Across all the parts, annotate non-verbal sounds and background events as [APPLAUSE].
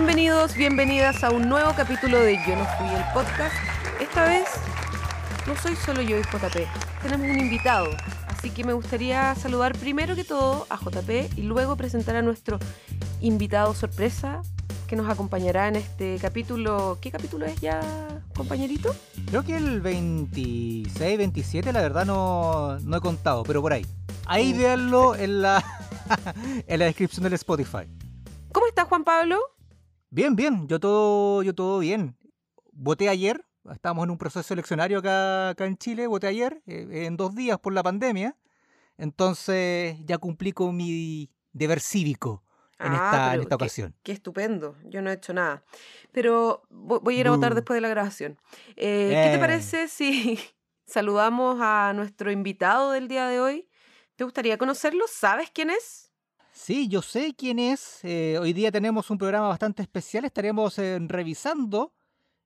Bienvenidos, bienvenidas a un nuevo capítulo de Yo no fui el podcast. Esta vez no soy solo yo y JP, tenemos un invitado, así que me gustaría saludar primero que todo a JP y luego presentar a nuestro invitado sorpresa que nos acompañará en este capítulo. ¿Qué capítulo es ya, compañerito? Creo que el 26, 27, la verdad no, no he contado, pero por ahí. Ahí Mm. véanlo en la, [LAUGHS] en la descripción del Spotify. ¿Cómo está Juan Pablo? Bien, bien, yo todo, yo todo bien. Voté ayer, estamos en un proceso eleccionario acá, acá en Chile, voté ayer, eh, en dos días por la pandemia. Entonces ya cumplí con mi deber cívico en, Ah, esta, en esta qué- ocasión. Qué estupendo, yo no he hecho nada. Pero vo- voy a ir a votar después de la grabación. Eh, ¿Qué te Eh. parece si [LAUGHS] saludamos a nuestro invitado del día de hoy? ¿Te gustaría conocerlo? ¿Sabes quién es? Sí, yo sé quién es. eh, hoy día tenemos un programa bastante especial. Estaremos eh, revisando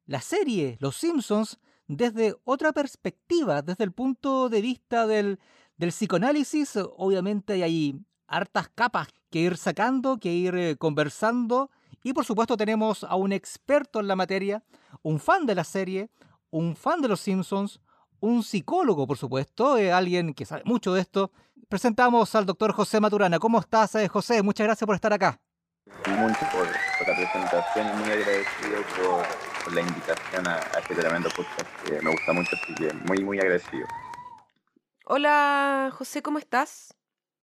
la serie Los Simpsons desde otra perspectiva, desde el punto de vista del, psicoanálisis. Obviamente hay hartas capas que ir sacando, que ir eh, conversando. Y por supuesto tenemos a un experto en la materia, un fan de la serie, un fan de Los Simpsons, un psicólogo, por supuesto, alguien que sabe mucho de esto. Presentamos al doctor José Maturana. ¿Cómo estás, eh, José? Muchas gracias por estar acá. mucho por, por la presentación y muy agradecido por, por la invitación a, a este tremendo podcast que me gusta mucho, así que muy, muy agradecido. Hola, José, ¿cómo estás?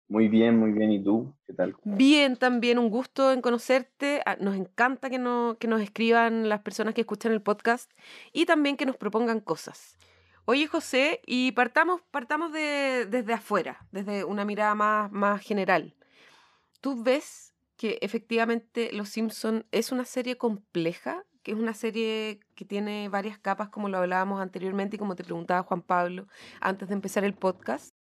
Muy bien, muy bien. ¿Y tú? ¿Qué tal? Bien, también un gusto en conocerte. Ah, Nos encanta que, no- que nos escriban las personas que escuchan el podcast y también que nos propongan cosas. Oye, José, y partamos, partamos de, desde afuera, desde una mirada más, más general. ¿Tú ves que efectivamente Los Simpson es una serie compleja? Que es una serie que tiene varias capas, como lo hablábamos anteriormente y como te preguntaba Juan Pablo antes de empezar el podcast.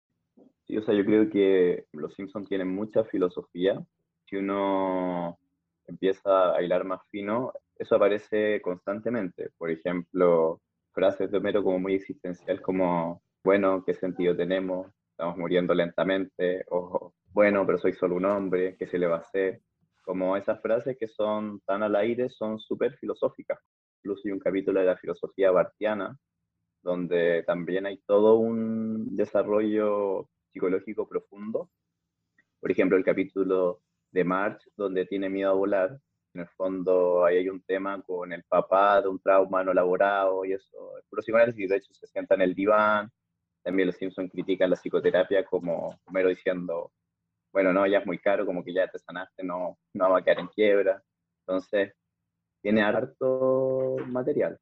Sí, o sea, yo creo que los Simpsons tienen mucha filosofía. Si uno empieza a hilar más fino, eso aparece constantemente. Por ejemplo, frases de Homero como muy existencial, como, bueno, ¿qué sentido tenemos? Estamos muriendo lentamente, o bueno, pero soy solo un hombre, ¿qué se le va a hacer? Como esas frases que son tan al aire, son súper filosóficas. Incluso hay un capítulo de la filosofía bartiana, donde también hay todo un desarrollo psicológico profundo. Por ejemplo, el capítulo de March, donde tiene miedo a volar. En el fondo, ahí hay un tema con el papá de un trauma no elaborado y eso. Es puro psicoanálisis, de hecho, se sienta en el diván. También los Simpsons critican la psicoterapia como Homero diciendo, bueno, no, ya es muy caro, como que ya te sanaste, no, no va a quedar en quiebra. Entonces, tiene harto material.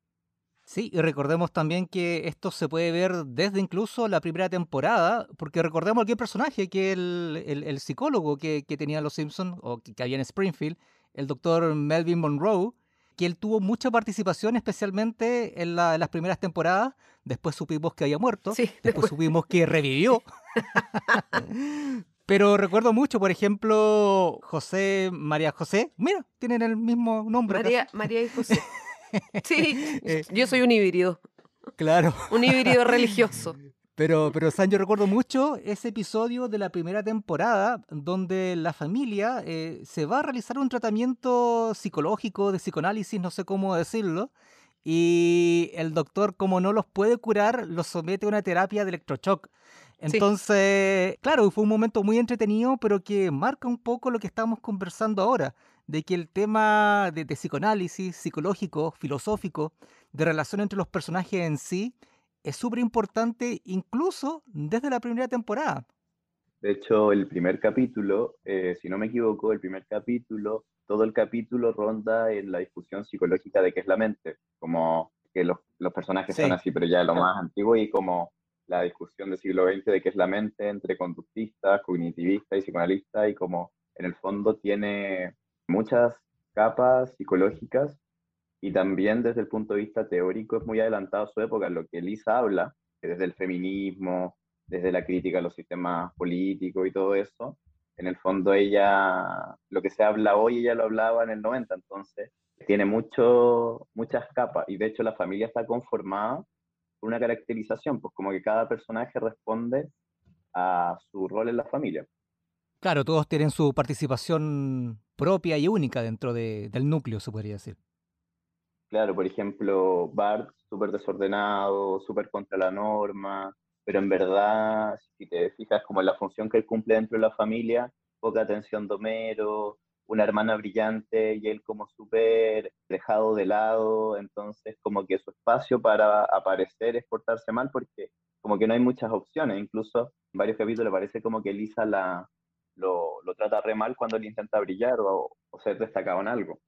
Sí, y recordemos también que esto se puede ver desde incluso la primera temporada, porque recordemos aquel personaje que el, el, el psicólogo que, que tenía los Simpsons, o que, que había en Springfield, el doctor Melvin Monroe, que él tuvo mucha participación, especialmente en, la- en las primeras temporadas. Después supimos que había muerto. Sí, después después. supimos que revivió. [LAUGHS] Pero recuerdo mucho, por ejemplo, José, María José. Mira, tienen el mismo nombre. María, María y José. [LAUGHS] Sí, Eh, yo soy un híbrido, Claro. un híbrido religioso. Pero, pero San, yo recuerdo mucho ese episodio de la primera temporada donde la familia eh, se va a realizar un tratamiento psicológico, de psicoanálisis, no sé cómo decirlo, y el doctor, como no los puede curar, los somete a una terapia de electroshock. Entonces, claro, fue un momento muy entretenido, pero que marca un poco lo que estamos conversando ahora, de que el tema de, de psicoanálisis, psicológico, filosófico, de relación entre los personajes en sí, es súper importante incluso desde la primera temporada. De hecho, el primer capítulo, eh, si no me equivoco, el primer capítulo, todo el capítulo ronda en la discusión psicológica de qué es la mente, como que los, los personajes Sí. son así, pero ya lo más antiguo y como la discusión del siglo XX de qué es la mente entre conductistas, cognitivistas y psicoanalistas y como en el fondo tiene muchas capas psicológicas y también desde el punto de vista teórico es muy adelantado a su época, lo que Elisa habla, desde el feminismo, desde la crítica a los sistemas políticos y todo eso, en el fondo ella, lo que se habla hoy, ella lo hablaba en el 90, entonces tiene mucho, muchas capas y de hecho la familia está conformada por una caracterización, pues como que cada personaje responde a su rol en la familia. Claro, todos tienen su participación propia y única dentro de, del núcleo, se podría decir. Claro, por ejemplo, Bart, súper desordenado, súper contra la norma, pero en verdad, si te fijas como la función que él cumple dentro de la familia, poca atención de una hermana brillante y él como súper dejado de lado, entonces como que su espacio para aparecer es portarse mal porque como que no hay muchas opciones, incluso en varios capítulos parece como que Lisa lo trata re mal cuando él intenta brillar o, o ser destacado en algo.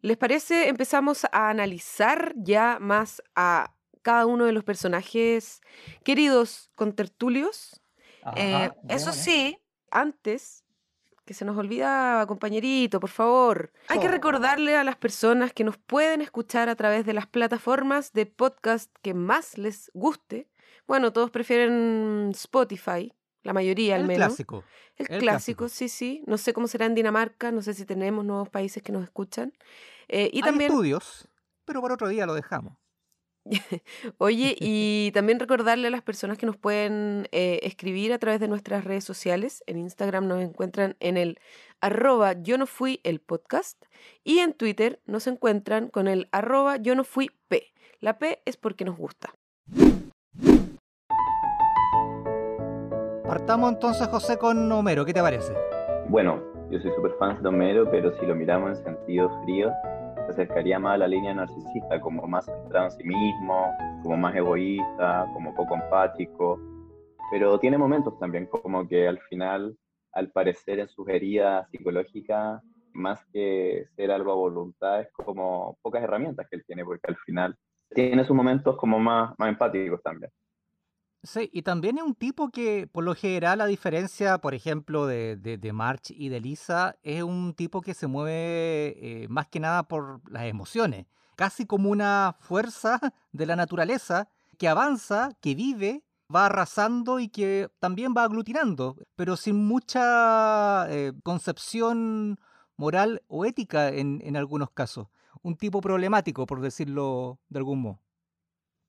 ¿Les parece? Empezamos a analizar ya más a cada uno de los personajes queridos contertulios. Eh, eso sí, antes, que se nos olvida, compañerito, por favor, hay que recordarle a las personas que nos pueden escuchar a través de las plataformas de podcast que más les guste. Bueno, todos prefieren Spotify, la mayoría al El menos. clásico. El, el clásico, clásico. sí, sí. No sé cómo será en Dinamarca, no sé si tenemos nuevos países que nos escuchan. Eh, y Hay también, estudios, pero para otro día lo dejamos. [LAUGHS] oye, [LAUGHS] y también recordarle a las personas que nos pueden eh, escribir a través de nuestras redes sociales. En Instagram nos encuentran en el arroba yo no fui el podcast y en Twitter nos encuentran con el arroba yo no fui P. La P es porque nos gusta. Partamos entonces, José, con Homero. ¿Qué te parece? Bueno, yo soy súper fan de Homero, pero si lo miramos en sentido frío, se acercaría más a la línea narcisista, como más centrado en sí mismo, como más egoísta, como poco empático. Pero tiene momentos también como que al final, al parecer en sus heridas psicológicas, más que ser algo a voluntad, es como pocas herramientas que él tiene, porque al final tiene sus momentos como más, más empáticos también. Sí, y también es un tipo que, por lo general, a diferencia, por ejemplo, de, de, de March y de Lisa, es un tipo que se mueve eh, más que nada por las emociones, casi como una fuerza [LAUGHS] de la naturaleza que avanza, que vive, va arrasando y que también va aglutinando, pero sin mucha eh, concepción moral o ética en, en algunos casos. Un tipo problemático, por decirlo de algún modo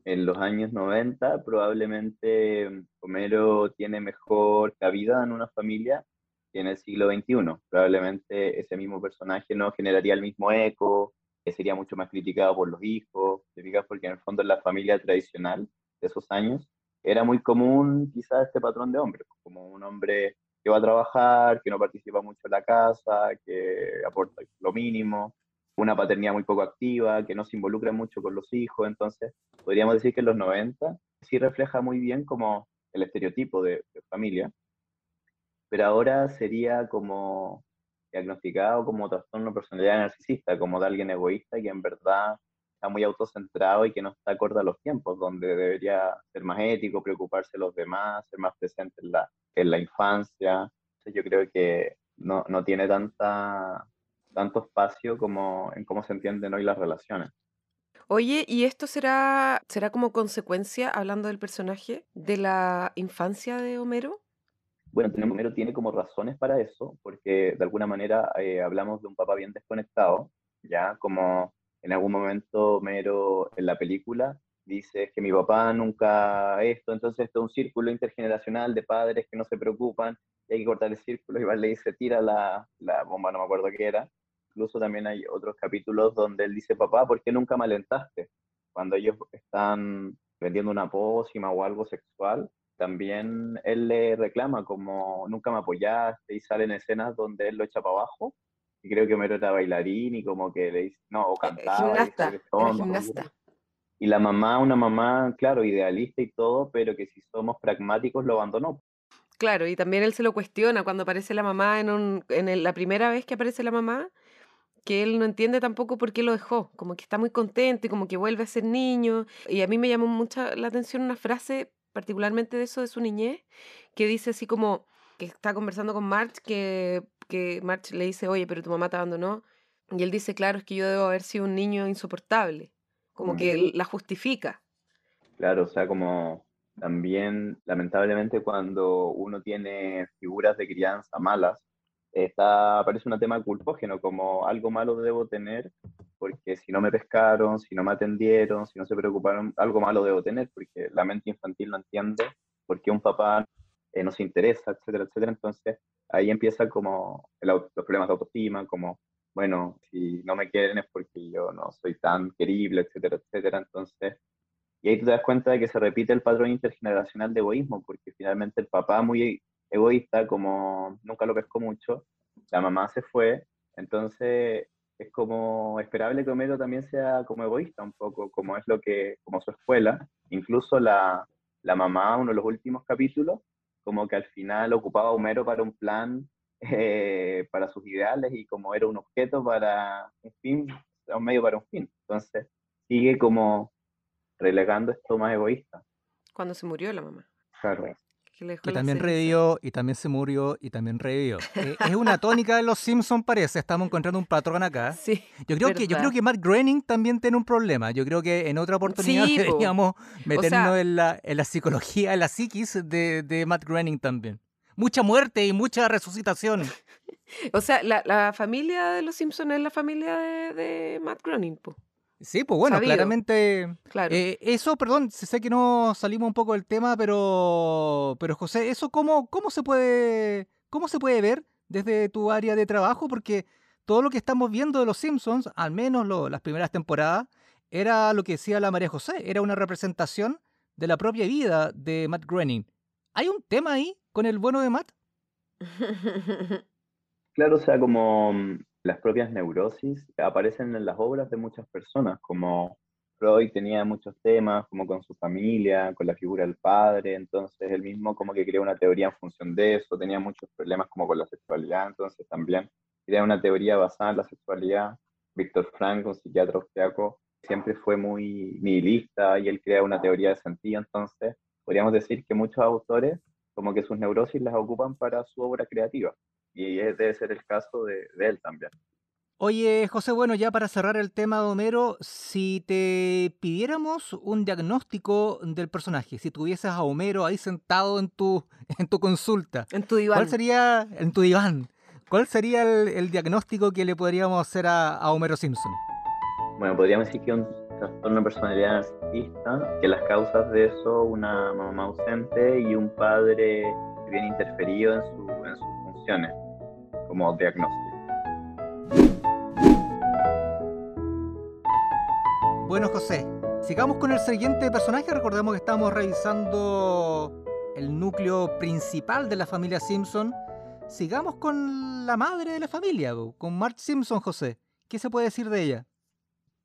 en los años 90 probablemente Homero tiene mejor cabida en una familia que en el siglo XXI. Probablemente ese mismo personaje no generaría el mismo eco, que sería mucho más criticado por los hijos, ¿te fijas? porque en el fondo en la familia tradicional de esos años era muy común quizás este patrón de hombre, como un hombre que va a trabajar, que no participa mucho en la casa, que aporta lo mínimo, una paternidad muy poco activa, que no se involucra mucho con los hijos, entonces podríamos decir que en los 90 sí refleja muy bien como el estereotipo de, de familia, pero ahora sería como diagnosticado como trastorno de personalidad narcisista, como de alguien egoísta que en verdad está muy autocentrado y que no está acorde a los tiempos, donde debería ser más ético, preocuparse de los demás, ser más presente en la, en la infancia. Yo creo que no, no tiene tanta tanto espacio como en cómo se entienden hoy las relaciones. Oye, ¿y esto será, será como consecuencia, hablando del personaje, de la infancia de Homero? Bueno, Homero tiene como razones para eso, porque de alguna manera eh, hablamos de un papá bien desconectado, ya como en algún momento Homero en la película dice que mi papá nunca esto, entonces esto es un círculo intergeneracional de padres que no se preocupan y hay que cortar el círculo y le dice tira la, la bomba, no me acuerdo qué era, incluso también hay otros capítulos donde él dice, papá, ¿por qué nunca me alentaste? Cuando ellos están vendiendo una pócima o algo sexual, también él le reclama como, nunca me apoyaste y salen escenas donde él lo echa para abajo. Y creo que Homero era bailarín y como que le dice, no, o cantaba. Gimnasta, y, gimnasta. y la mamá, una mamá, claro, idealista y todo, pero que si somos pragmáticos lo abandonó. Claro, y también él se lo cuestiona cuando aparece la mamá en, un, en el- la primera vez que aparece la mamá, que él no entiende tampoco por qué lo dejó, como que está muy contento y como que vuelve a ser niño. Y a mí me llamó mucha la atención una frase, particularmente de eso de su niñez, que dice así como que está conversando con March, que, que March le dice, oye, pero tu mamá te abandonó. Y él dice, claro, es que yo debo haber sido un niño insoportable, como Mm. que la justifica. Claro, o sea, como también, lamentablemente, cuando uno tiene figuras de crianza malas, está, aparece un tema culpógeno, como algo malo debo tener, porque si no me pescaron, si no me atendieron, si no se preocuparon, algo malo debo tener, porque la mente infantil no entiende por qué un papá eh, no se interesa, etcétera, etcétera. Entonces ahí empieza como los problemas de autoestima, como, bueno, si no me quieren es porque yo no soy tan querible, etcétera, etcétera. Entonces, y ahí tú te das cuenta de que se repite el patrón intergeneracional de egoísmo, porque finalmente el papá muy egoísta, como nunca lo pescó mucho, la mamá se fue, entonces es como esperable que Homero también sea como egoísta un poco, como es lo que, como su escuela. Incluso la, la mamá, uno de los últimos capítulos, como que al final ocupaba a Homero para un plan, eh, para sus ideales y como era un objeto para un fin, un medio para un fin. Entonces sigue como relegando esto más egoísta. Cuando se murió la mamá. Claro. Que también revivió y también se murió y también revivió. Eh, es una tónica de los Simpsons, parece. Estamos encontrando un patrón acá. Sí. Yo creo, que, yo creo que Matt Groening también tiene un problema. Yo creo que en otra oportunidad [LAUGHS] deberíamos meternos en, la, en la psicología, en la psiquis de, de Matt Groening también. Mucha muerte y mucha resucitación. [LAUGHS] o sea, la, la, familia de los Simpsons es la familia de, de Matt Groening, po. Sí, pues bueno, claramente. Claro. Eh, eso, perdón, sé que no salimos un poco del tema, pero, pero José, ¿eso cómo, cómo, se puede, cómo se puede ver desde tu área de trabajo? Porque todo lo que estamos viendo de los Simpsons, al menos las primeras temporadas, era lo que decía la María José, era una representación de la propia vida de Matt Groening. ¿Hay un tema ahí con el bueno de Matt? claro, o sea, como las propias neurosis aparecen en las obras de muchas personas, como Freud tenía muchos temas, como con su familia, con la figura del padre, entonces él mismo como que creó una teoría en función de eso, tenía muchos problemas como con la sexualidad, entonces también crea una teoría basada en la sexualidad. Víctor Frank, un psiquiatra austriaco, siempre fue muy nihilista y él crea una teoría de sentido, entonces podríamos decir que muchos autores como que sus neurosis las ocupan para su obra creativa y debe ser el caso de, él también. Oye, José, bueno, ya para cerrar el tema de Homero, si te pidiéramos un diagnóstico del personaje, si tuvieses a Homero ahí sentado en tu, [LAUGHS] en tu consulta, en tu diván. ¿cuál sería, en tu diván, cuál sería el, diagnóstico que le podríamos hacer a, Homero Simpson? Bueno, podríamos decir que un trastorno de personalidad narcisista, que las causas de eso, una mamá ausente y un padre bien interferido en, su, en sus funciones como diagnóstico. Bueno, José, sigamos con el siguiente personaje. Recordemos que estamos revisando el núcleo principal de la familia Simpson. Sigamos con la madre de la familia, con Marge Simpson, José. ¿Qué se puede decir de ella?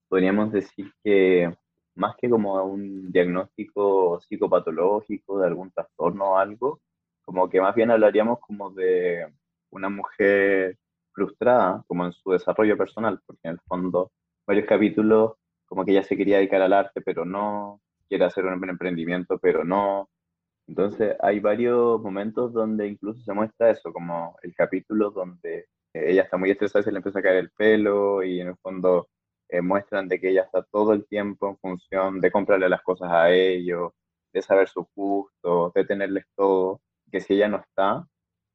Podríamos decir que más que como un diagnóstico psicopatológico de algún trastorno o algo, como que más bien hablaríamos como de una mujer frustrada, como en su desarrollo personal, porque en el fondo varios capítulos como que ella se quería dedicar al arte, pero no, quiere hacer un emprendimiento, pero no. Entonces hay varios momentos donde incluso se muestra eso, como el capítulo donde ella está muy estresada se le empieza a caer el pelo y en el fondo eh, muestran de que ella está todo el tiempo en función de comprarle las cosas a ellos, de saber su gusto, de tenerles todo, que si ella no está,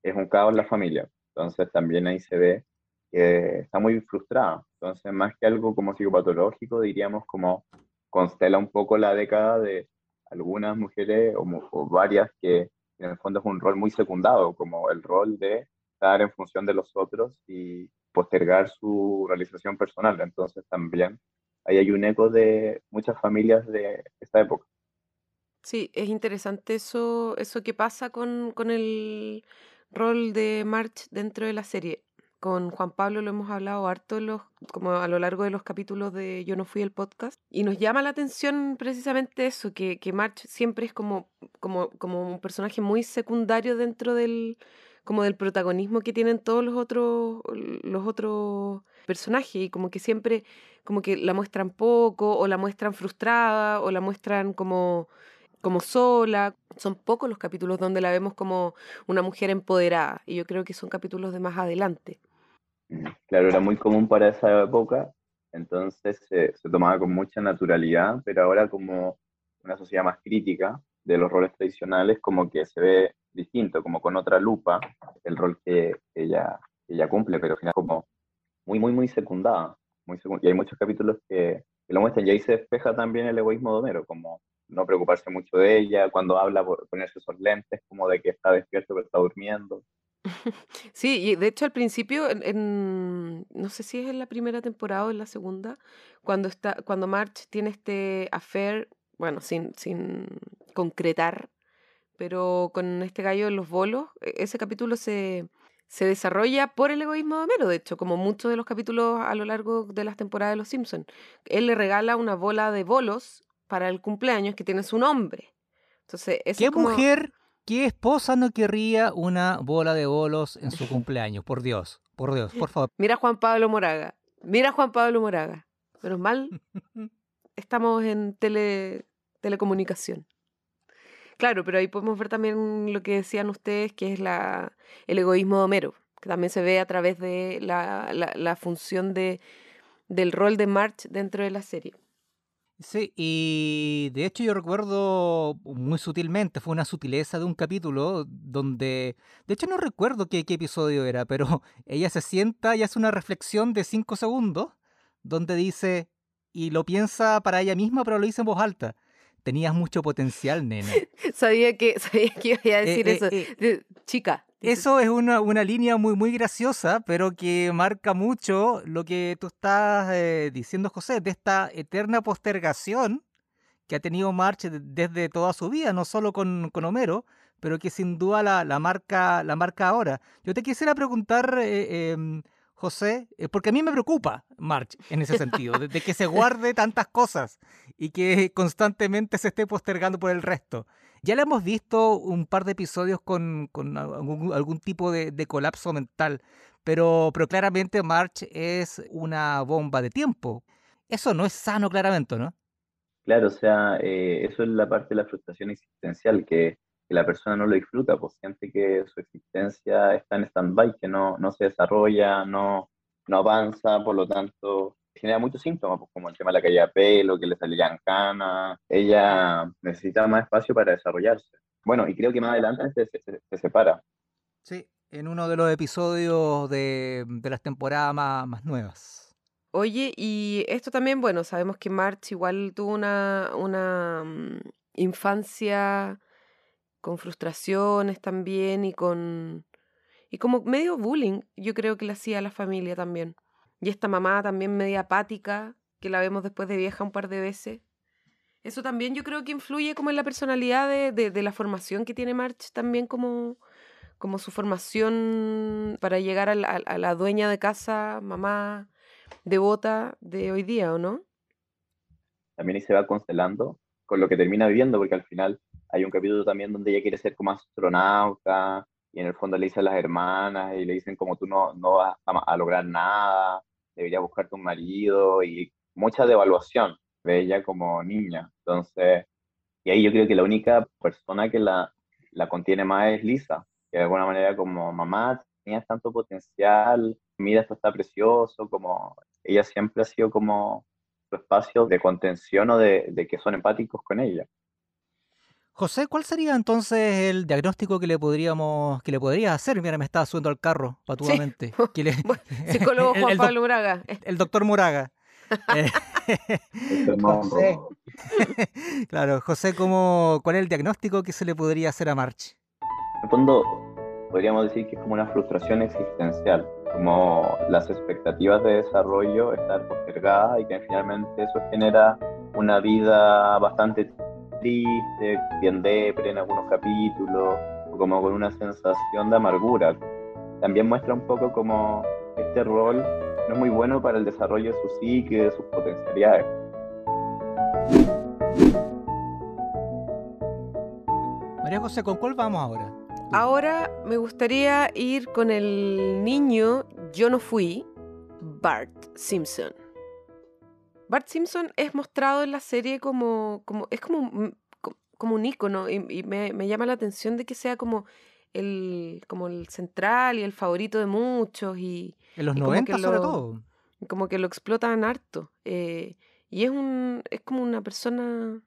es un caos la familia. Entonces también ahí se ve que está muy frustrada. Entonces, más que algo como psicopatológico, diríamos como constela un poco la década de algunas mujeres o, varias que en el fondo es un rol muy secundado, como el rol de estar en función de los otros y postergar su realización personal. Entonces también ahí hay un eco de muchas familias de esta época. Sí, es interesante eso, eso que pasa con, con el rol de March dentro de la serie. Con Juan Pablo lo hemos hablado harto como a lo largo de los capítulos de Yo no fui el podcast. Y nos llama la atención precisamente eso, que, que March siempre es como, como, como un personaje muy secundario dentro del, como del protagonismo que tienen todos los otros, los otros personajes. Y como que siempre como que la muestran poco, o la muestran frustrada, o la muestran como como sola. Son pocos los capítulos donde la vemos como una mujer empoderada y yo creo que son capítulos de más adelante. Claro, era muy común para esa época, entonces se tomaba con mucha naturalidad, pero ahora como una sociedad más crítica de los roles tradicionales, como que se ve distinto, como con otra lupa, el rol que ella, ella cumple, pero al final como muy, muy, muy secundada. Muy y hay muchos capítulos que, que, lo muestran, y ahí se despeja también el egoísmo de Homero, como no preocuparse mucho de ella, cuando habla ponerse esos lentes como de que está despierto pero está durmiendo. [LAUGHS] Sí, y de hecho al principio, en, no sé si es en la primera temporada o en la segunda, cuando está, cuando March tiene este affair, bueno, sin, sin concretar, pero con este gallo en los bolos, e, ese capítulo se, se desarrolla por el egoísmo de Homero, de hecho, como muchos de los capítulos a lo largo de las temporadas de Los Simpsons. Él le regala una bola de bolos para el cumpleaños que tiene su nombre. Entonces, ¿Qué mujer ¿Qué esposa no querría una bola de bolos en su cumpleaños? Por Dios, por Dios, por favor. Mira Juan Pablo Moraga, mira Juan Pablo Moraga. Menos mal, [LAUGHS] estamos en tele, telecomunicación. Claro, pero ahí podemos ver también lo que decían ustedes, que es la, el egoísmo de Homero, que también se ve a través de la, la, la función de, del rol de March dentro de la serie. Sí, y de hecho yo recuerdo muy sutilmente, fue una sutileza de un capítulo donde, de hecho no recuerdo qué, qué episodio era, pero [LAUGHS] ella se sienta y hace una reflexión de cinco segundos donde dice, y lo piensa para ella misma, pero lo dice en voz alta. Tenías mucho potencial, nena. [LAUGHS] sabía que sabía que iba a eh, decir eh, eso. Eh, chica, eso es una, una, línea muy, muy graciosa, pero que marca mucho lo que tú estás eh, diciendo, José, de esta eterna postergación que ha tenido March desde toda su vida, no solo con, con Homero, pero que sin duda la, la, marca, la marca ahora. Yo te quisiera preguntar, eh, em, José, eh, porque a mí me preocupa March en ese sentido, de, que se [LAUGHS] guarde tantas cosas y que constantemente se esté postergando por el resto. Ya le hemos visto un par de episodios con, algún, tipo de, colapso mental, pero, pero claramente March es una bomba de tiempo. Eso no es sano claramente, ¿no? Claro, o sea, eh, eso es la parte de la frustración existencial, que, la persona no lo disfruta, pues siente que su existencia está en stand-by, que no, no se desarrolla, no, no avanza, por lo tanto genera muchos síntomas, pues, como el tema de la caída de pelo, que le salían canas. Ella necesita más espacio para desarrollarse. Bueno, y creo que más adelante se, separa. Sí, en uno de los episodios de, las temporadas más, nuevas. Oye, y esto también, bueno, sabemos que March igual tuvo una, una mm, infancia con frustraciones también y con... Y como medio bullying, yo creo que le hacía a la familia también. Y esta mamá también media apática, que la vemos después de vieja un par de veces. Eso también yo creo que influye como en la personalidad de, de, la formación que tiene March también como, como su formación para llegar a la, dueña de casa, mamá devota de hoy día, ¿o no? También se va constelando con lo que termina viviendo, porque al final hay un capítulo también donde ella quiere ser como astronauta y en el fondo le dicen las hermanas y le dicen como tú no, no vas a lograr nada debería buscarte un marido y mucha devaluación de ella como niña. Entonces, y ahí yo creo que la única persona que la, la contiene más es Lisa, que de alguna manera como mamá tenías tanto potencial, mira esto está precioso, como ella siempre ha sido como su espacio de contención o de, de que son empáticos con ella. José, ¿cuál sería entonces el diagnóstico que le podríamos, que le podrías hacer? Mira, me estaba subiendo al carro patudamente. [LAUGHS] psicólogo [LAUGHS] Juan Pablo Moraga. El doctor Moraga. Eh, [LAUGHS] José. claro, José, ¿cómo, ¿cuál es el diagnóstico que se le podría hacer a March? En el fondo, podríamos decir que es como una frustración existencial, como las expectativas de desarrollo estar postergadas y que finalmente eso genera una vida bastante triste, bien depre en algunos capítulos, o como con una sensación de amargura. También muestra un poco como este rol no es muy bueno para el desarrollo de su psique, de sus potencialidades. María José, ¿con cuál vamos ahora? Ahora me gustaría ir con el niño Yo no fui, Bart Simpson. Bart Simpson es mostrado en la serie como, como es como, como un ícono y, me, llama la atención de que sea como el, como el central y el favorito de muchos y... En los 90 sobre todo. Como que lo explotan harto. Eh, y es, un, es como una persona,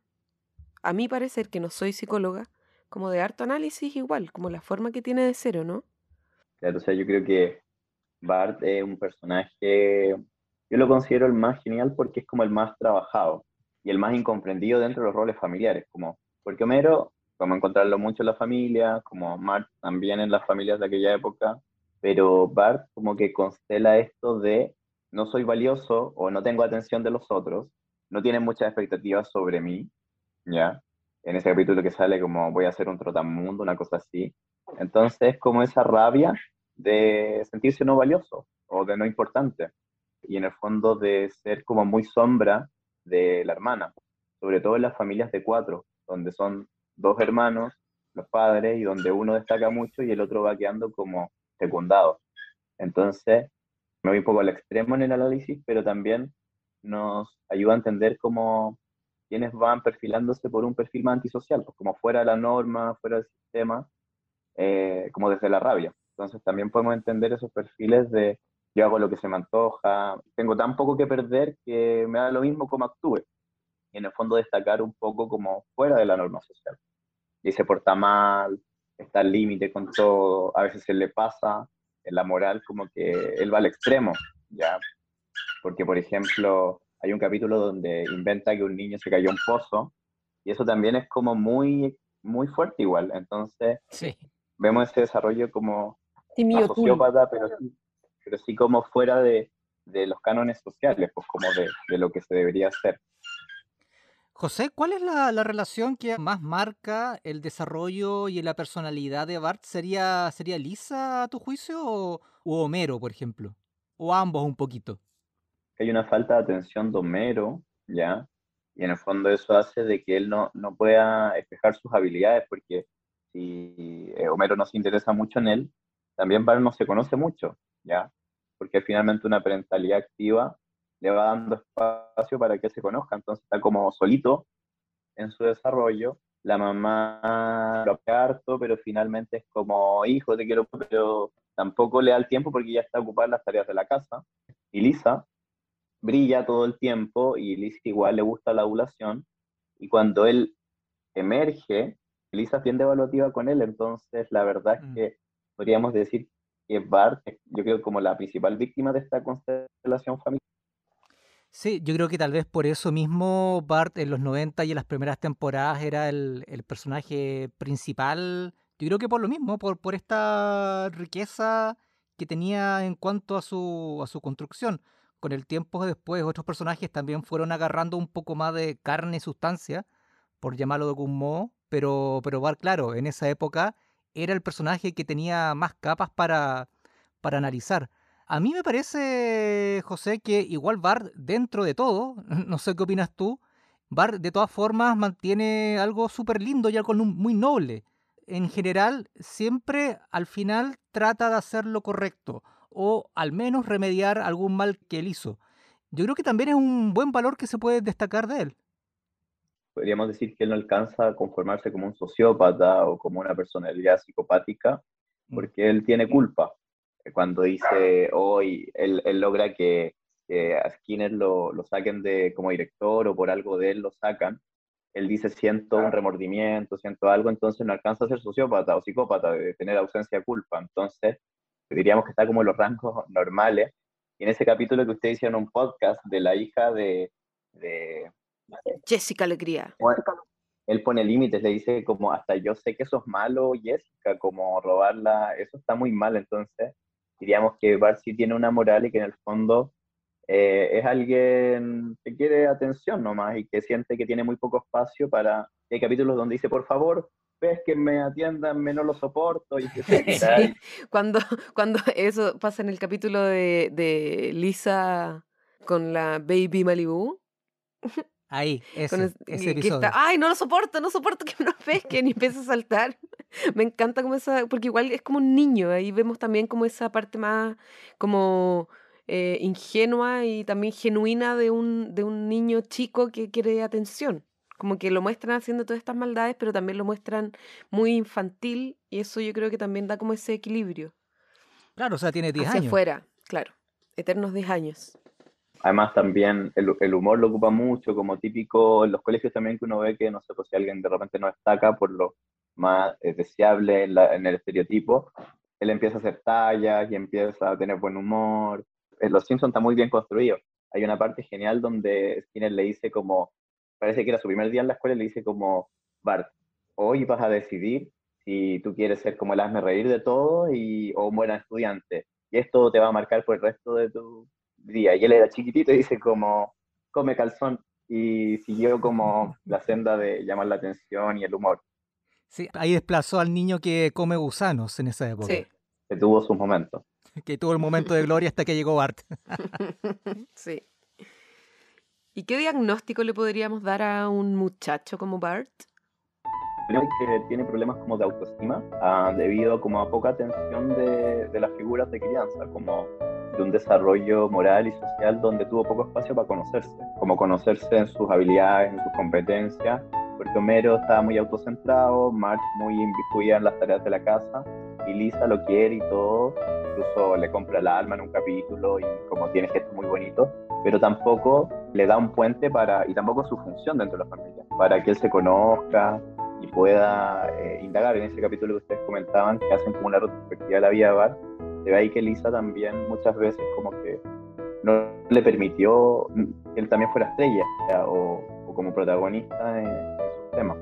a mi parecer, que no soy psicóloga, como de harto análisis igual, como la forma que tiene de ser, no? Claro, o sea, yo creo que Bart es un personaje yo lo considero el más genial porque es como el más trabajado. y el más incomprendido dentro de los roles familiares, como, porque Homero, como encontrarlo mucho en la familia, como Mark también en las familias de aquella época, pero Bart como que constela esto de no soy valioso o no tengo atención de los otros, no tienen muchas expectativas sobre mí, ¿ya? En ese capítulo que sale como voy a ser un trotamundo, una cosa así. Entonces, como esa rabia de sentirse no valioso o de no importante. Y en el fondo de ser como muy sombra de la hermana, sobre todo en las familias de cuatro, donde son dos hermanos, los padres, y donde uno destaca mucho y el otro va quedando como secundado. Entonces, me voy un poco al extremo en el análisis, pero también nos ayuda a entender cómo quienes van perfilándose por un perfil más antisocial, pues como fuera de la norma, fuera del sistema, eh, como desde la rabia. Entonces también podemos entender esos perfiles de yo hago lo que se me antoja, tengo tan poco que perder que me da lo mismo como actúe. Y en el fondo destacar un poco como fuera de la norma social. Y se porta mal, está al límite con todo, a veces se le pasa en la moral como que él va al extremo, ¿ya? Porque, por ejemplo, hay un capítulo donde inventa que un niño se cayó en un pozo, y eso también es como muy, muy fuerte igual. Entonces, sí. vemos ese desarrollo como sociópata, pero sí, pero sí como fuera de, de los cánones sociales, pues como de, de, lo que se debería hacer. José, ¿cuál es la, la, relación que más marca el desarrollo y la personalidad de Bart? ¿Sería, sería Lisa a tu juicio o, o Homero, por ejemplo? ¿O ambos un poquito? Hay una falta de atención de Homero, ¿ya? Y en el fondo eso hace de que él no, no pueda espejar sus habilidades, porque si eh, Homero no se interesa mucho en él, también Bart no se conoce mucho, ¿ya? Porque finalmente una parentalidad activa le va dando espacio para que se conozca, entonces está como solito en su desarrollo, la mamá lo harto, pero finalmente es como, hijo, te quiero, pero tampoco le da el tiempo porque ya está ocupada las tareas de la casa. Y Lisa brilla todo el tiempo y Lisa igual le gusta la adulación, y cuando él emerge, Lisa tiende evaluativa con él, entonces la verdad es que podríamos decir que Bart, yo creo, como la principal víctima de esta constelación familiar. Sí, yo creo que tal vez por eso mismo Bart en los 90 y en las primeras temporadas era el, el personaje principal. Yo creo que por lo mismo, por, por esta riqueza que tenía en cuanto a su, a su construcción. Con el tiempo después, otros personajes también fueron agarrando un poco más de carne y sustancia, por llamarlo de algún modo, pero, pero Bart, claro, en esa época era el personaje que tenía más capas para, para analizar. A mí me parece, José, que igual Bart, dentro de todo, [LAUGHS] no sé qué opinas tú, Bart de todas formas mantiene algo súper lindo y algo muy noble. En general, siempre al final trata de hacer lo correcto o al menos remediar algún mal que él hizo. Yo creo que también es un buen valor que se puede destacar de él podríamos decir que él no alcanza a conformarse como un sociópata o como una personalidad psicopática, mm. porque él tiene culpa. Cuando dice hoy, él, él, logra que, que a Skinner lo, lo, saquen de, como director o por algo de él lo sacan, él dice siento un remordimiento, siento algo, entonces no alcanza a ser sociópata o psicópata, de tener ausencia de culpa. Entonces, diríamos que está como en los rangos normales. Y en ese capítulo que usted hicieron un podcast de la hija de Jessica Alegría. él pone límites, le dice como hasta yo sé que eso es malo, Jessica, como robarla, eso está muy mal, entonces diríamos que Bart sí tiene una moral y que en el fondo eh, es alguien que quiere atención nomás y que siente que tiene muy poco espacio para... Hay capítulos donde dice, por favor, ves que me atiendan, me no lo soporto. Y [LAUGHS] cuando, cuando eso pasa en el capítulo de, de Lisa con la Baby Malibu. [LAUGHS] Ahí, ese, ese episodio. Ay, no lo soporto, no soporto que me lo pesquen y empiece a saltar. [LAUGHS] Me encanta como esa, porque igual es como un niño, ahí vemos también como esa parte más como eh, ingenua y también genuina de un, de un niño chico que quiere atención. Como que lo muestran haciendo todas estas maldades, pero también lo muestran muy infantil y eso yo creo que también da como ese equilibrio. Claro, o sea, tiene 10 años. Hacia afuera, claro. Eternos 10 años. Además también el, el, humor lo ocupa mucho, como típico en los colegios también que uno ve que, no sé, pues si alguien de repente no destaca por lo más eh, deseable en, la, en, el estereotipo, él empieza a hacer tallas y empieza a tener buen humor. En Los Simpsons está muy bien construido. Hay una parte genial donde Skinner le dice como, parece que era su primer día en la escuela, le dice como, Bart, hoy vas a decidir si tú quieres ser como el hazme reír de todo y, o un buen estudiante. Y esto te va a marcar por el resto de tu día. Y él era chiquitito y dice como, come calzón. Y siguió como la senda de llamar la atención y el humor. Sí, ahí desplazó al niño que come gusanos en esa época. Sí. Que tuvo sus momentos. [LAUGHS] Que tuvo el momento de gloria hasta que llegó Bart. [LAUGHS] sí. ¿Y qué diagnóstico le podríamos dar a un muchacho como Bart? Creo que tiene problemas como de autoestima ah, debido como a poca atención de, de, las figuras de crianza, como de un desarrollo moral y social donde tuvo poco espacio para conocerse, como conocerse en sus habilidades, en sus competencias, porque Homero estaba muy autocentrado, Marge muy inviscuida en las tareas de la casa y Lisa lo quiere y todo, incluso le compra el alma en un capítulo y como tiene gestos muy bonitos, pero tampoco le da un puente para, y tampoco su función dentro de la familia, para que él se conozca y pueda eh, indagar. En ese capítulo que ustedes comentaban, que hacen como una retrospectiva de la vida de Bart, se ve ahí que Lisa también muchas veces como que no le permitió que él también fuera estrella o, como protagonista en, en sus temas.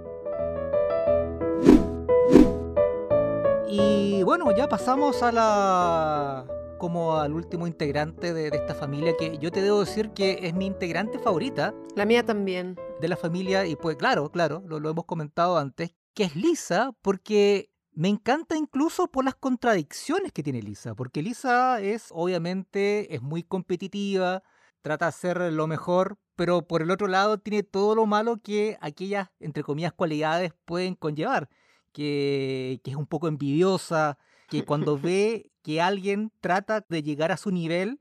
Y bueno, ya pasamos a la como al último integrante de, esta familia, que yo te debo decir que es mi integrante favorita. La mía también. De la familia, y pues claro, claro, lo, hemos comentado antes, que es Lisa, porque me encanta incluso por las contradicciones que tiene Lisa, porque Lisa es, obviamente, es muy competitiva, trata de hacer lo mejor, pero por el otro lado tiene todo lo malo que aquellas, entre comillas, cualidades pueden conllevar, que, que es un poco envidiosa, que cuando [LAUGHS] ve que alguien trata de llegar a su nivel,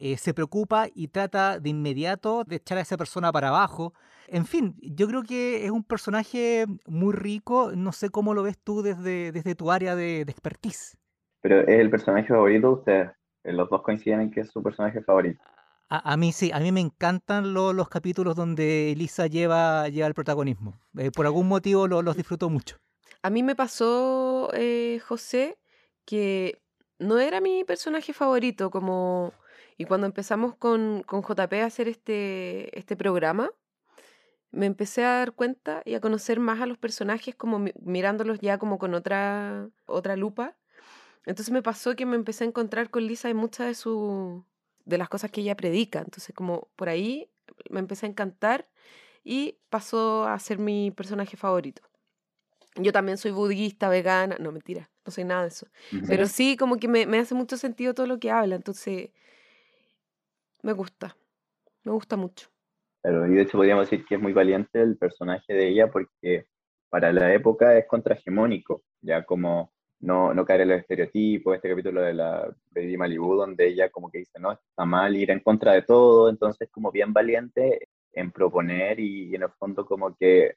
eh, se preocupa y trata de inmediato de echar a esa persona para abajo. En fin, yo creo que es un personaje muy rico. No sé cómo lo ves tú desde, desde tu área de, expertise. Pero es el personaje favorito de ustedes. Eh, los dos coinciden en que es su personaje favorito. A, mí sí, a mí me encantan los capítulos donde Elisa lleva, lleva el protagonismo. Eh, por algún motivo los disfruto mucho. A mí me pasó, José, que no era mi personaje favorito, como... Y cuando empezamos con, con JP a hacer este, este programa, me empecé a dar cuenta y a conocer más a los personajes, como mirándolos ya como con otra, otra lupa. Entonces me pasó que me empecé a encontrar con Lisa en muchas de, su, de las cosas que ella predica. Entonces como por ahí me empecé a encantar y pasó a ser mi personaje favorito. Yo también soy budista, vegana, no mentira, no soy nada de eso. Pero sí, como que me, me, hace mucho sentido todo lo que habla, entonces me gusta, me gusta mucho. Pero, y de hecho podríamos decir que es muy valiente el personaje de ella porque para la época es contrahegemónico, ya como no, no caer en los estereotipos, este capítulo de la Baby Malibu, donde ella como que dice, no, está mal ir en contra de todo, entonces como bien valiente en proponer y en el fondo como que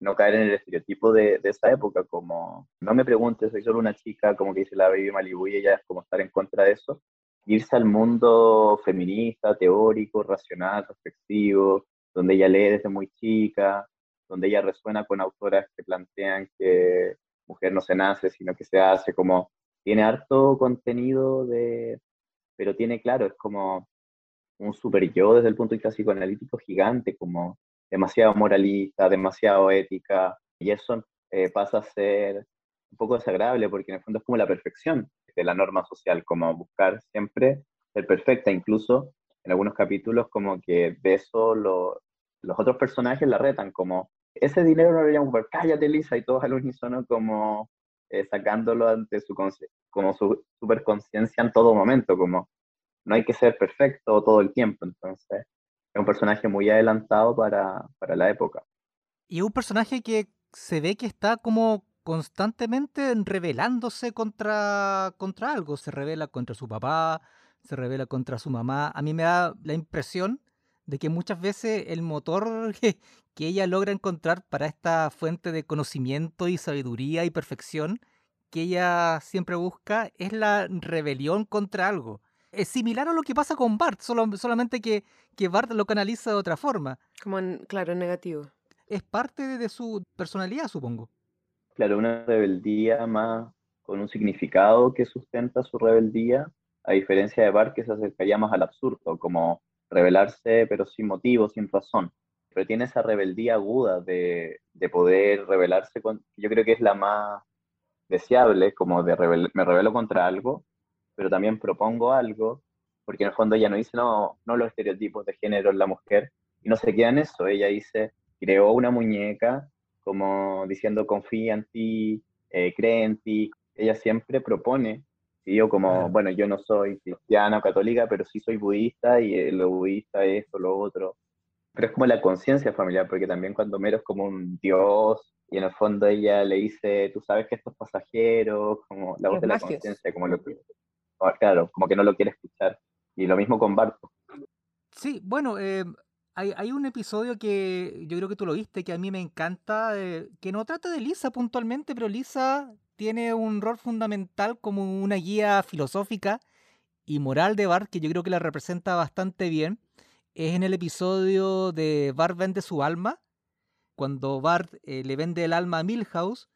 no caer en el estereotipo de, de, esa época, como no me preguntes, soy solo una chica, como que dice la Baby Malibu y ella es como estar en contra de eso, irse al mundo feminista, teórico, racional, reflexivo, donde ella lee desde muy chica, donde ella resuena con autoras que plantean que mujer no se nace, sino que se hace, como tiene harto contenido de, pero tiene claro, es como un super yo desde el punto de vista psicoanalítico gigante, como demasiado moralista, demasiado ética, y eso eh, pasa a ser un poco desagradable porque en el fondo es como la perfección de la norma social, como buscar siempre ser perfecta, incluso en algunos capítulos como que de eso los otros personajes la retan, como ese dinero no lo deberíamos ver, cállate Lisa, y todos al unísono como eh, sacándolo ante su, como su superconciencia en todo momento, como no hay que ser perfecto todo el tiempo, entonces un personaje muy adelantado para, para la época. Y un personaje que se ve que está como constantemente rebelándose contra, contra algo. Se revela contra su papá, se revela contra su mamá. A mí me da la impresión de que muchas veces el motor [LAUGHS] que, que, ella logra encontrar para esta fuente de conocimiento y sabiduría y perfección que ella siempre busca es la rebelión contra algo es similar a lo que pasa con Bart, solo, solamente que, que Bart lo canaliza de otra forma. Como en, claro, en negativo. Es parte de su personalidad, supongo. Claro, una rebeldía más con un significado que sustenta su rebeldía, a diferencia de Bart que se acercaría más al absurdo, como rebelarse pero sin motivo, sin razón. pero tiene esa rebeldía aguda de, de poder rebelarse con, yo creo que es la más deseable, como de me rebelo contra algo, pero también propongo algo, porque en el fondo ella no dice, no, no los estereotipos de género en la mujer, y no se queda en eso, ella dice, creó una muñeca como diciendo confía en ti, eh, cree en ti, ella siempre propone, y yo como, bueno, yo no soy cristiana o católica, pero sí soy budista y eh, lo budista es esto, lo otro, pero es como la conciencia familiar, porque también cuando Mero es como un dios y en el fondo ella le dice, tú sabes que esto es pasajero, como la voz de la conciencia, como lo que, claro, como que no lo quiere escuchar. Y lo mismo con Barto. Sí, bueno, eh, hay, un episodio que yo creo que tú lo viste, que a mí me encanta, eh, que no trata de Lisa puntualmente, pero Lisa tiene un rol fundamental como una guía filosófica y moral de Bart, que yo creo que la representa bastante bien. Es en el episodio de Bart vende su alma, cuando Bart eh, le vende el alma a Milhouse,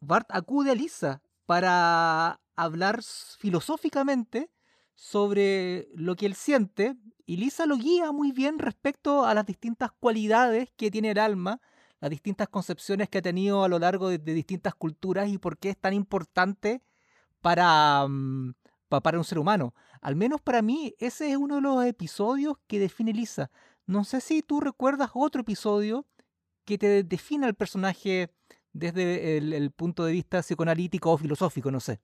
Bart acude a Lisa para hablar filosóficamente sobre lo que él siente y Lisa lo guía muy bien respecto a las distintas cualidades que tiene el alma, las distintas concepciones que ha tenido a lo largo de, distintas culturas y por qué es tan importante para, mm, para un ser humano. Al menos para mí, ese es uno de los episodios que define Lisa. No sé si tú recuerdas otro episodio que te define al personaje desde el, punto de vista psicoanalítico o filosófico, no sé.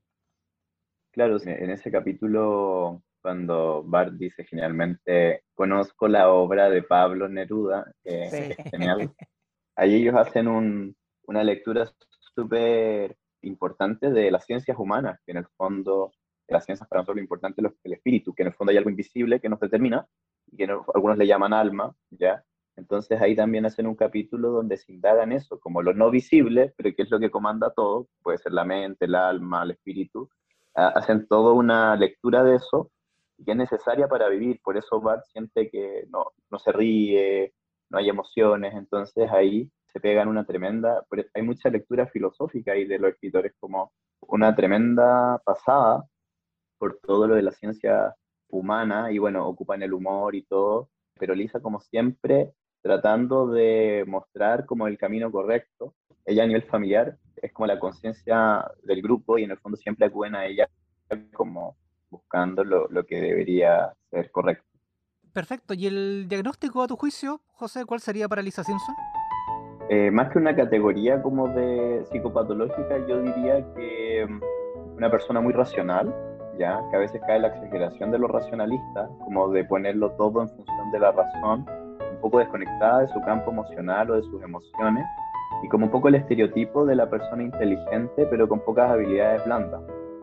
Claro, en ese capítulo, cuando Bart dice generalmente, conozco la obra de Pablo Neruda, que es genial, ahí ellos hacen una lectura súper importante de las ciencias humanas, que en el fondo, las ciencias para nosotros lo importante es el espíritu, que en el fondo hay algo invisible que nos determina, y que algunos le llaman alma, ¿ya? Entonces ahí también hacen un capítulo donde se indagan eso, como lo no visible, pero que es lo que comanda todo, puede ser la mente, el alma, el espíritu, hacen toda una lectura de eso que es necesaria para vivir, por eso Bart siente que no, no se ríe, no hay emociones, entonces ahí se pegan una tremenda, hay mucha lectura filosófica ahí de los escritores como una tremenda pasada por todo lo de la ciencia humana. Y bueno, ocupan el humor y todo, pero Lisa como siempre tratando de mostrar como el camino correcto. Ella a nivel familiar es como la conciencia del grupo y en el fondo siempre acuden a ella como buscando lo, lo, que debería ser correcto. Perfecto. ¿Y el diagnóstico a tu juicio, José, cuál sería para Lisa Simpson? Eh, más que una categoría como de psicopatológica, yo diría que mm, una persona muy racional, ya que a veces cae la exageración de lo racionalista, como de ponerlo todo en función de la razón poco desconectada de su campo emocional o de sus emociones y como un poco el estereotipo de la persona inteligente pero con pocas habilidades blandas.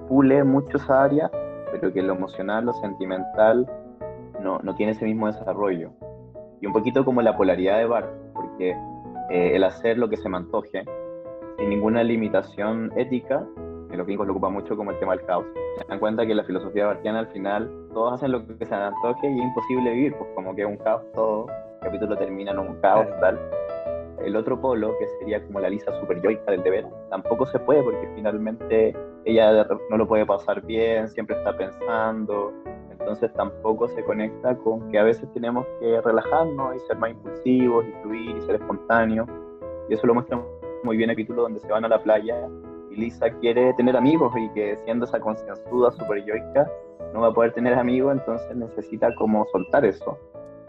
Pule muchos áreas, pero que lo emocional, lo sentimental no, no, tiene ese mismo desarrollo. Y un poquito como la polaridad de Bart, porque eh, el hacer lo que se me antoje, sin ninguna limitación ética, que los gringos lo ocupan mucho como el tema del caos. Se dan cuenta que la filosofía bartiana al final todos hacen lo que se les antoje y es imposible vivir, pues como que es un caos todo capítulo termina en un caos tal. El otro polo, que sería como la Lisa super yoica del deber, tampoco se puede porque finalmente ella no lo puede pasar bien, siempre está pensando, entonces tampoco se conecta con que a veces tenemos que relajarnos y ser más impulsivos y fluir y ser espontáneos. Y eso lo muestra muy bien el capítulo donde se van a la playa y Lisa quiere tener amigos y que siendo esa concienzuda super yoica no va a poder tener amigos, entonces necesita como soltar eso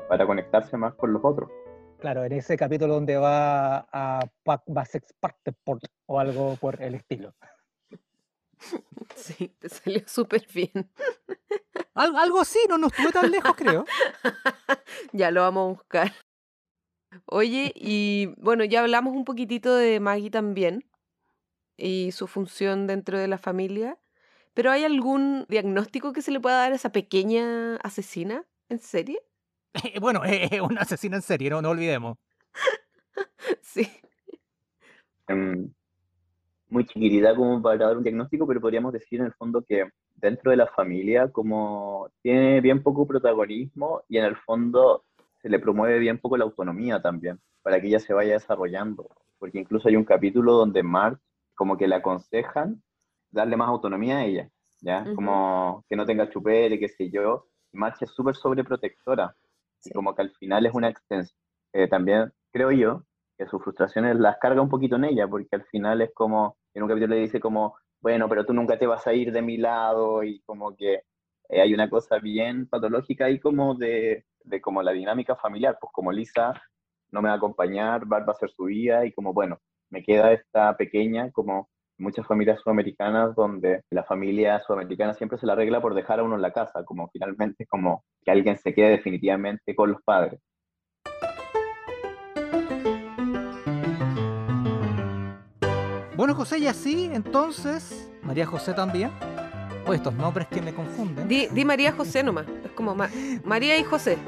para conectarse más con los otros. Claro, en ese capítulo donde va a Parteport o algo por el estilo. Sí, te salió súper bien. algo así, no nos estuve tan lejos, creo. [LAUGHS] ya lo vamos a buscar. Oye, y bueno, ya hablamos un poquitito de Maggie también y su función dentro de la familia, pero ¿hay algún diagnóstico que se le pueda dar a esa pequeña asesina en serie? [LAUGHS] bueno, es un asesino en serie, no, no olvidemos. [LAUGHS] sí. Em, muy chiquitita como para dar un diagnóstico, pero podríamos decir en el fondo que dentro de la familia como tiene bien poco protagonismo y en el fondo se le promueve bien poco la autonomía también, para que ella se vaya desarrollando. Porque incluso hay un capítulo donde Mark como que le aconsejan darle más autonomía a ella, ¿ya? Como que no tenga chupere, qué sé yo. March es súper sobreprotectora y como que al final es una extensión eh, también creo yo que sus frustraciones las carga un poquito en ella, porque al final es como, en un capítulo le dice como, bueno, pero tú nunca te vas a ir de mi lado y como que eh, hay una cosa bien patológica ahí como de, de, como la dinámica familiar, pues como Lisa no me va a acompañar, Bart va a hacer su vida y como, bueno, me queda esta pequeña como muchas familias sudamericanas donde la familia sudamericana siempre se la arregla por dejar a uno en la casa, como finalmente como que alguien se quede definitivamente con los padres. Bueno, José, y así, entonces, María José también. O estos nombres que me confunden. Di, María José nomás. Es como María y José.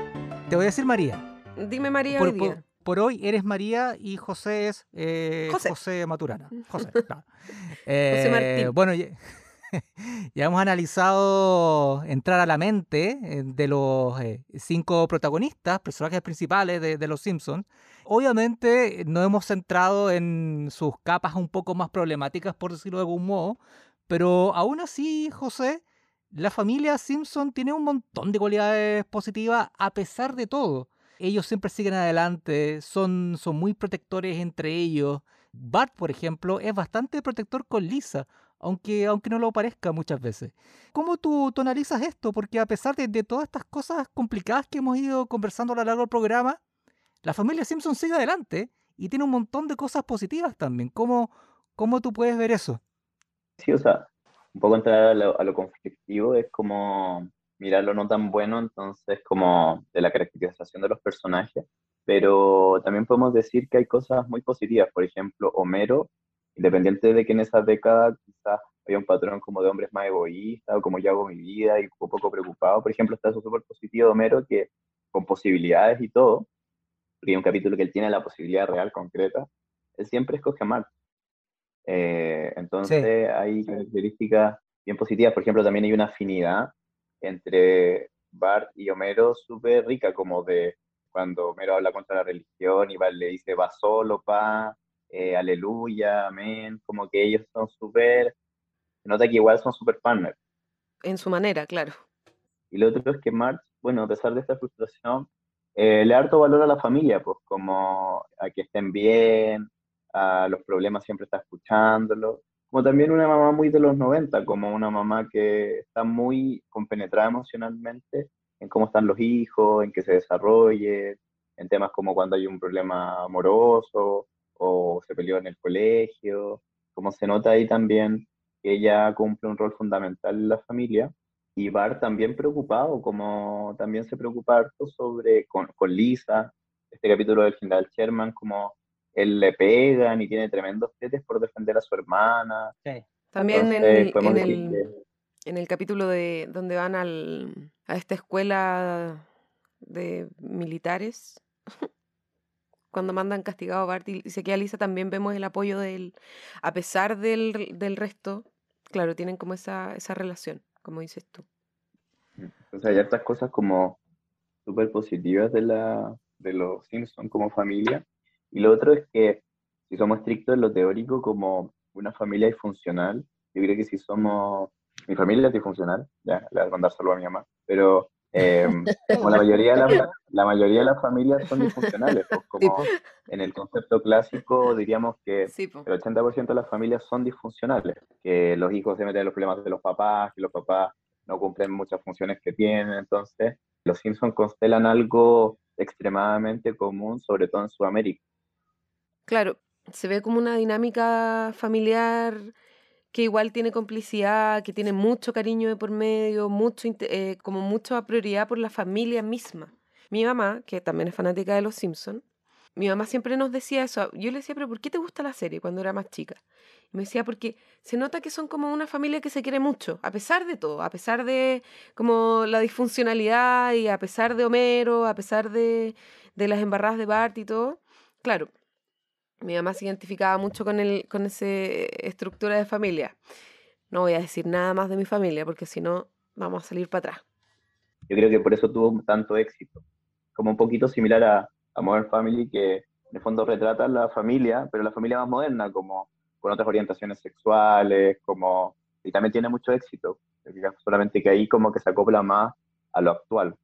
Te voy a decir María. Dime María por, hoy día. Por, hoy eres María y José es eh, José. Maturana. José. [LAUGHS] José Martín. Eh, bueno, [LAUGHS] ya, hemos analizado entrar a la mente eh, de los cinco protagonistas, personajes principales de, de Los Simpsons. Obviamente no hemos centrado en sus capas un poco más problemáticas, por decirlo de algún modo, pero aún así, José, la familia Simpson tiene un montón de cualidades positivas a pesar de todo. Ellos siempre siguen adelante, son, son muy protectores entre ellos. Bart, por ejemplo, es bastante protector con Lisa, aunque, aunque no lo parezca muchas veces. ¿Cómo tú, tú analizas esto? Porque a pesar de, de, todas estas cosas complicadas que hemos ido conversando a lo largo del programa, la familia Simpson sigue adelante y tiene un montón de cosas positivas también. ¿Cómo, cómo tú puedes ver eso? Sí, o sea, un poco entrar a lo, conflictivo es como mirar lo no tan bueno, entonces como de la caracterización de los personajes, pero también podemos decir que hay cosas muy positivas, por ejemplo, Homero, independiente de que en esa década quizás había un patrón como de hombres más egoístas o como yo hago mi vida y un poco preocupado, por ejemplo, está eso súper positivo de Homero que con posibilidades y todo, porque hay un capítulo que él tiene la posibilidad real, concreta, él siempre escoge a Mark. Eh, entonces hay características bien positivas. Por ejemplo, también hay una afinidad entre Bart y Homero súper rica, como de cuando Homero habla contra la religión y Bart le dice, va solo, pa, eh, aleluya, amén, como que ellos son súper, se nota que igual son súper partners. En su manera, claro. Y lo otro es que Mark, bueno, a pesar de esta frustración, eh, le harto valor a la familia, pues como a que estén bien, a los problemas siempre está escuchándolo. Como también una mamá muy de los 90, como una mamá que está muy compenetrada emocionalmente en cómo están los hijos, en que se desarrolle, en temas como cuando hay un problema amoroso o se peleó en el colegio. Como se nota ahí también que ella cumple un rol fundamental en la familia y Bart también preocupado, como también se preocupa harto sobre, con, con Lisa, este capítulo del general Sherman, como él le pegan y tiene tremendos tetes por defender a su hermana. También en, el, en, el, en, el, capítulo de donde van al, a esta escuela de militares, [LAUGHS] cuando mandan castigado a Bart y se queda Lisa, también vemos el apoyo de él, a pesar del, del resto, claro, tienen como esa, esa relación como dices tú. O sea, hay estas cosas como súper positivas de, la, de los Simpsons como familia. Y lo otro es que si somos estrictos en lo teórico como una familia disfuncional, yo creo que si somos, mi familia es disfuncional, ya, le voy a mandar solo a mi mamá, pero eh, [LAUGHS] como la mayoría, de la, la, mayoría de las familias son disfuncionales, pues como en el concepto clásico diríamos que el 80% de las familias son disfuncionales, que los hijos se meten en los problemas de los papás, que los papás no cumplen muchas funciones que tienen, entonces los Simpsons constelan algo extremadamente común, sobre todo en Sudamérica. Claro, se ve como una dinámica familiar que igual tiene complicidad, que tiene mucho cariño de por medio, mucho, eh, como mucha prioridad por la familia misma. Mi mamá, que también es fanática de Los Simpsons, mi mamá siempre nos decía eso. Yo le decía, pero ¿por qué te gusta la serie cuando era más chica? Y me decía, porque se nota que son como una familia que se quiere mucho, a pesar de todo, a pesar de como la disfuncionalidad y a pesar de Homero, a pesar de, de las embarradas de Bart y todo. Claro, mi mamá se identificaba mucho con, el, con esa estructura de familia. No voy a decir nada más de mi familia porque si no vamos a salir para atrás. Yo creo que por eso tuvo tanto éxito. Como un poquito similar a, a Modern Family, que en el fondo retrata la familia, pero la familia más moderna, como con otras orientaciones sexuales, como y también tiene mucho éxito. Solamente que ahí como que se acopla más a lo actual.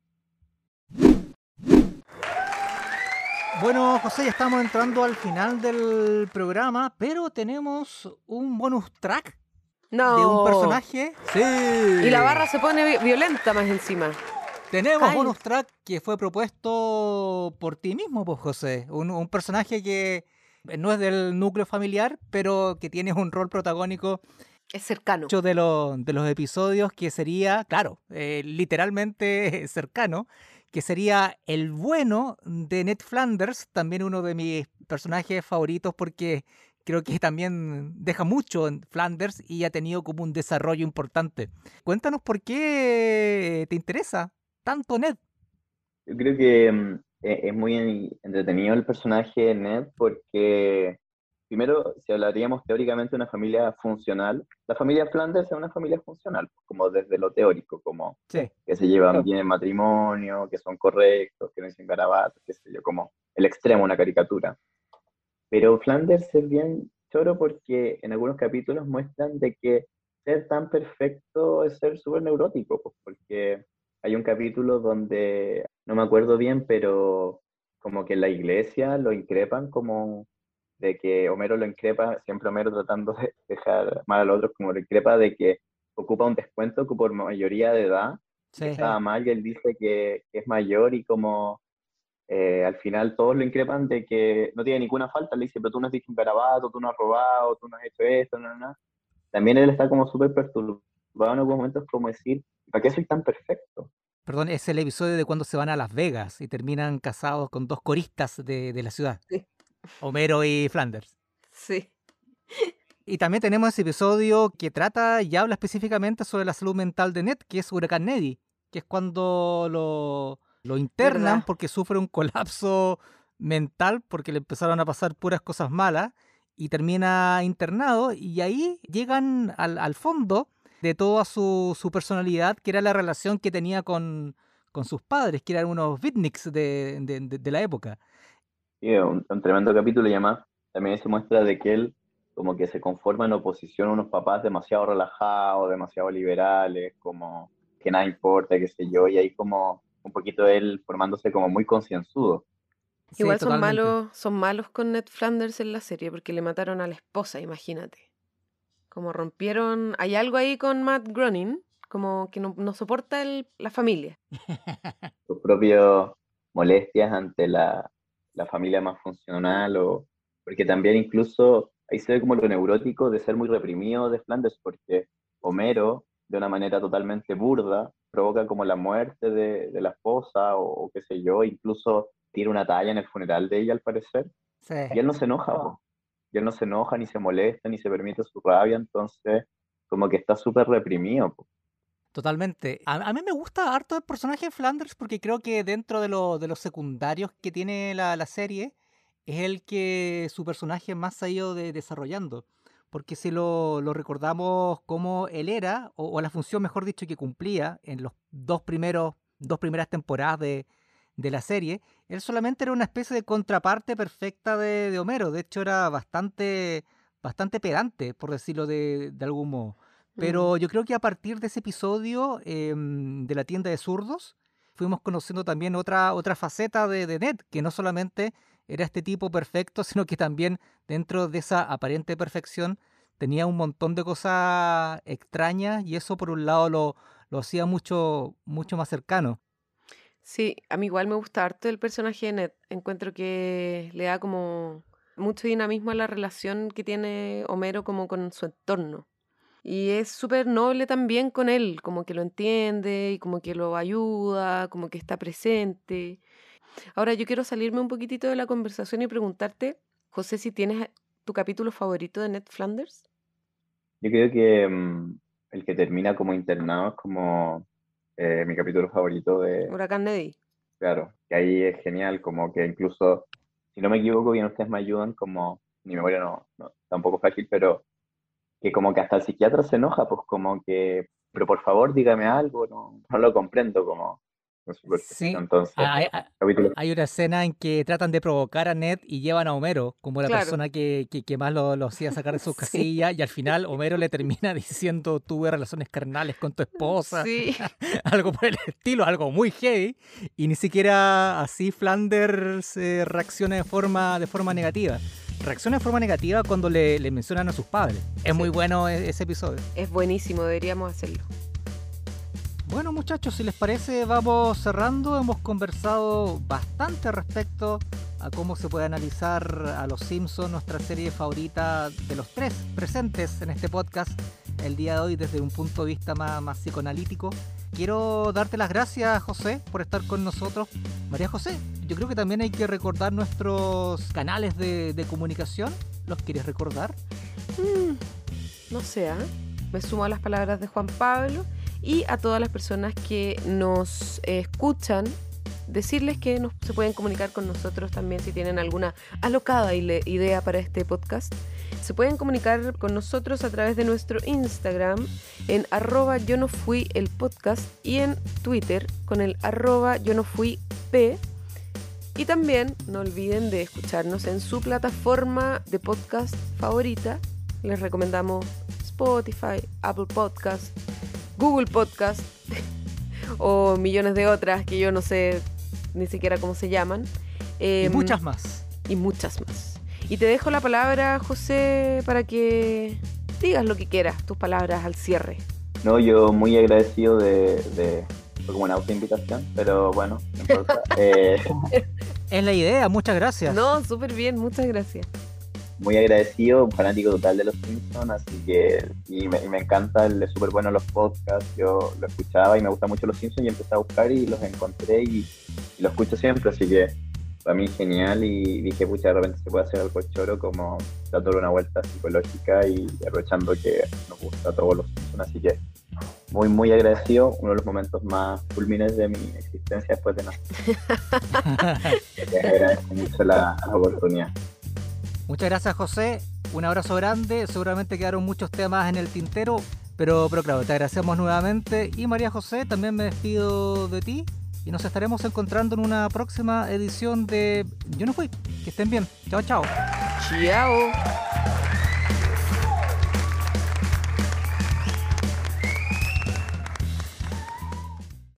Bueno, José, ya estamos entrando al final del programa, pero tenemos un bonus track No. de un personaje. Sí. Y la barra se pone vi- violenta más encima. Tenemos Ay. bonus track que fue propuesto por ti mismo, pues José. Un, un personaje que no es del núcleo familiar, pero que tiene un rol protagónico Es cercano. muchos de los, de los episodios que sería, claro, eh, literalmente [LAUGHS] cercano, que sería el bueno de Ned Flanders, también uno de mis personajes favoritos porque creo que también deja mucho en Flanders y ha tenido como un desarrollo importante. Cuéntanos por qué te interesa tanto Ned. Yo creo que mm, e- es muy entretenido el personaje de Ned porque, primero, si hablaríamos teóricamente de una familia funcional, la familia Flanders es una familia funcional, como desde lo teórico, como Sí. que se llevan Claro. bien en matrimonio, que son correctos, que no dicen garabatos, qué sé yo, como el extremo, una caricatura. Pero Flanders es bien choro porque en algunos capítulos muestran de que ser tan perfecto es ser súper neurótico, pues, porque hay un capítulo donde, no me acuerdo bien, pero como que en la iglesia lo increpan como de que Homero lo increpa, siempre Homero tratando de dejar mal al otro, como lo increpa de que ocupa un descuento que por mayoría de edad Sí. estaba mal y él dice que, que es mayor y como eh, al final todos lo increpan de que no tiene ninguna falta, le dice, pero tú no has dicho un garabato, tú no has robado, tú no has hecho esto, no, no, no. También él está como súper perturbado en algunos momentos como decir, ¿para qué soy tan perfecto? Perdón, es el episodio de cuando se van a Las Vegas y terminan casados con dos coristas de, de la ciudad. Sí. Homero y Flanders. Sí. Y también tenemos ese episodio que trata y habla específicamente sobre la salud mental de Ned, que es Huracán Neddy, que es cuando lo, lo internan ¿Verdad? porque sufre un colapso mental porque le empezaron a pasar puras cosas malas y termina internado y ahí llegan al, al fondo de toda su, su personalidad, que era la relación que tenía con, con sus padres, que eran unos beatniks de, de- de- de la época. Un, un tremendo capítulo y además también se muestra de que él como que se conforma en oposición a unos papás demasiado relajados, demasiado liberales, como que nada importa, qué sé yo, y ahí como un poquito él formándose como muy concienzudo. Sí, Igual son totalmente. malos, son malos con Ned Flanders en la serie porque le mataron a la esposa, imagínate. Como rompieron, hay algo ahí con Matt Groening, como que no, no soporta el- la familia. [LAUGHS] sus propias molestias ante la, la familia más funcional, o porque también incluso ahí se ve como lo neurótico de ser muy reprimido de Flanders, porque Homero, de una manera totalmente burda, provoca como la muerte de, de la esposa, o, o qué sé yo, incluso tira una talla en el funeral de ella, al parecer, Sí. y él no se enoja, po. y él no se enoja, ni se molesta, ni se permite su rabia, entonces como que está súper reprimido. po. Totalmente. A, mí me gusta harto el personaje de Flanders porque creo que dentro de, lo- de los secundarios que tiene la, serie es el que su personaje más ha ido de- desarrollando. Porque si lo, recordamos como él era, o, la función, mejor dicho, que cumplía en los dos primeros, dos primeras temporadas de, la serie, él solamente era una especie de contraparte perfecta de, de Homero. De hecho, era bastante, bastante pedante, por decirlo de, de algún modo. Pero yo creo que a partir de ese episodio em, de la tienda de zurdos, fuimos conociendo también otra, otra faceta de, de Ned, que no solamente era este tipo perfecto, [LAUGHS] sino que también dentro de esa aparente perfección tenía un montón de cosas extrañas y eso por un lado lo, lo hacía mucho, mucho más cercano. Sí, a mí igual me gusta harto el personaje de Ned. Encuentro que le da como mucho dinamismo a la relación que tiene Homero como con su entorno. Y es súper noble también con él, como que lo entiende y como que lo ayuda, como que está presente. Ahora yo quiero salirme un poquitito de la conversación y preguntarte, José, si tienes tu capítulo favorito de Ned Flanders. Yo creo que mm, el que termina como internado es como eh, mi capítulo favorito de, Huracán Neddy. claro, que ahí es genial, como que incluso, si no me equivoco, bien ustedes me ayudan, como, mi memoria no, no está un poco frágil, pero que como que hasta el psiquiatra se enoja, pues como que, pero por favor dígame algo, no, no lo comprendo, como, Sí. Entonces, hay, hay, una escena en que tratan de provocar a Ned y llevan a Homero como la persona que, que, más lo, lo, hacía sacar de [LAUGHS] sus casillas y al final Homero le termina [LAUGHS] diciendo tuve relaciones carnales con tu esposa. Sí. [LAUGHS] algo por el estilo, algo muy heavy y ni siquiera así Flanders eh, reacciona de forma, de forma negativa reacciona de forma negativa cuando le, le mencionan a sus padres. Es muy bueno e, ese episodio. Es buenísimo, deberíamos hacerlo. Bueno muchachos, si les parece vamos cerrando. Hemos conversado bastante respecto a cómo se puede analizar a Los Simpsons, nuestra serie favorita de los tres presentes en este podcast el día de hoy desde un punto de vista más, más psicoanalítico. Quiero darte las gracias, José, por estar con nosotros. María José, yo creo que también hay que recordar nuestros canales de, comunicación. ¿Los quieres recordar? Mm, no sé, ¿eh? me sumo a las palabras de Juan Pablo y a todas las personas que nos escuchan decirles que se pueden comunicar con nosotros también si tienen alguna alocada idea para este podcast. Se pueden comunicar con nosotros a través de nuestro Instagram en arroba yo no fui el podcast y en Twitter con el arroba yo no fui p. Y también no olviden de escucharnos en su plataforma de podcast favorita. Les recomendamos Spotify, Apple Podcast, Google Podcast [LAUGHS] o millones de otras que yo no sé ni siquiera cómo se llaman. y em, muchas más. Y muchas más. Y te dejo la palabra, José, para que digas lo que quieras, tus palabras al cierre. No, yo muy agradecido de, de como una autoinvitación, pero bueno, no importa. [LAUGHS] Eh, es la idea, muchas gracias. No, súper bien, muchas gracias muy agradecido, un fanático total de los Simpsons, así que y me, me encanta, es súper bueno los podcasts, yo lo escuchaba y me gusta mucho los Simpsons y empecé a buscar y los encontré y, lo escucho siempre, así que para mí genial y dije, pucha, de repente se puede hacer algo choro como dándole una vuelta psicológica y aprovechando que nos gusta a todos los Simpsons, así que muy, muy agradecido, uno de los momentos más culmines de mi existencia después de nacer. [LAUGHS] agradezco mucho la oportunidad. Muchas gracias José, un abrazo grande, seguramente quedaron muchos temas en el tintero, pero, pero claro, te agradecemos nuevamente. Y María José, también me despido de ti y nos estaremos encontrando en una próxima edición de Yo no fui, que estén bien, chao chao. Chao.